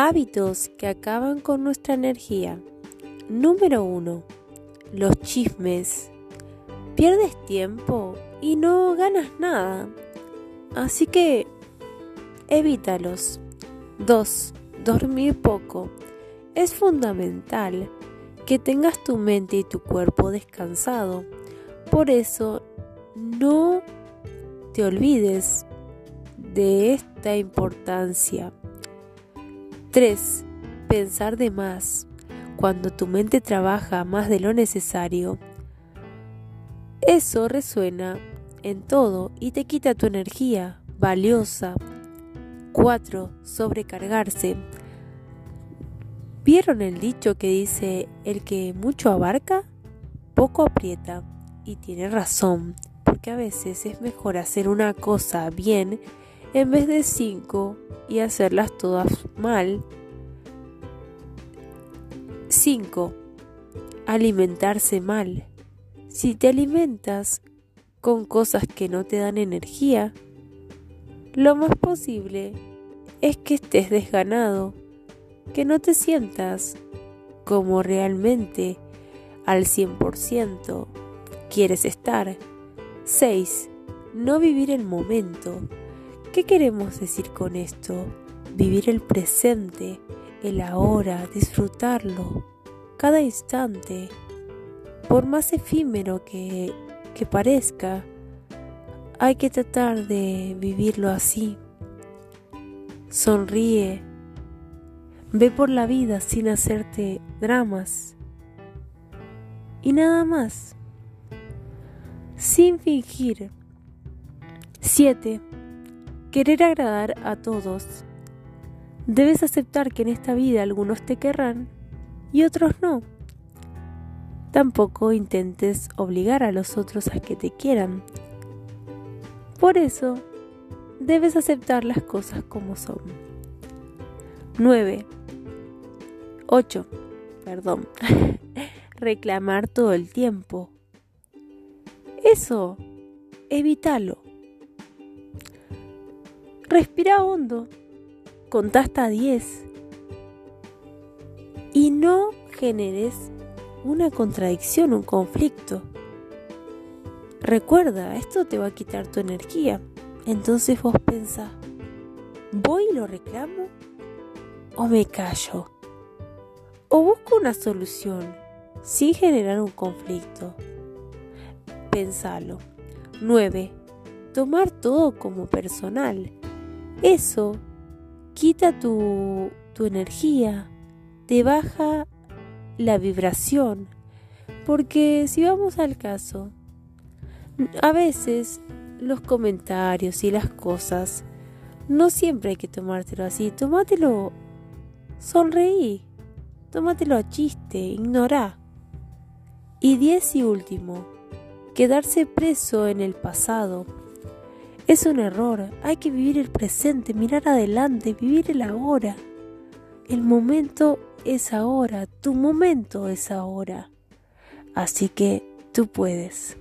Hábitos que acaban con nuestra energía. Número 1. Los chismes. Pierdes tiempo y no ganas nada. Así que evítalos. 2. Dormir poco. Es fundamental que tengas tu mente y tu cuerpo descansado. Por eso, no te olvides de esta importancia. 3. Pensar de más. Cuando tu mente trabaja más de lo necesario, eso resuena en todo y te quita tu energía valiosa. 4. Sobrecargarse. ¿Vieron el dicho que dice, el que mucho abarca, poco aprieta? Y tiene razón, porque a veces es mejor hacer una cosa bien en vez de cinco y hacerlas todas mal. 5. Alimentarse mal. Si te alimentas con cosas que no te dan energía, lo más posible es que estés desganado, que no te sientas como realmente al 100% quieres estar. 6. No vivir el momento. ¿Qué queremos decir con esto? Vivir el presente, el ahora, disfrutarlo, cada instante, por más efímero que, que parezca, hay que tratar de vivirlo así. Sonríe, ve por la vida sin hacerte dramas y nada más, sin fingir. 7. Querer agradar a todos. Debes aceptar que en esta vida algunos te querrán y otros no. Tampoco intentes obligar a los otros a que te quieran. Por eso, debes aceptar las cosas como son. 9. 8. Perdón. Reclamar todo el tiempo. Eso, evítalo. Respira hondo, contá hasta 10 y no generes una contradicción, un conflicto. Recuerda, esto te va a quitar tu energía. Entonces vos pensás, ¿voy y lo reclamo? ¿O me callo? ¿O busco una solución sin generar un conflicto? Pensalo. 9. Tomar todo como personal. Eso quita tu, tu energía, te baja la vibración. Porque si vamos al caso, a veces los comentarios y las cosas no siempre hay que tomártelo así. Tómatelo, sonreí, tómatelo a chiste, ignorá. Y diez y último, quedarse preso en el pasado es un error. Hay que vivir el presente, mirar adelante, vivir el ahora. El momento es ahora, tu momento es ahora. Así que tú puedes.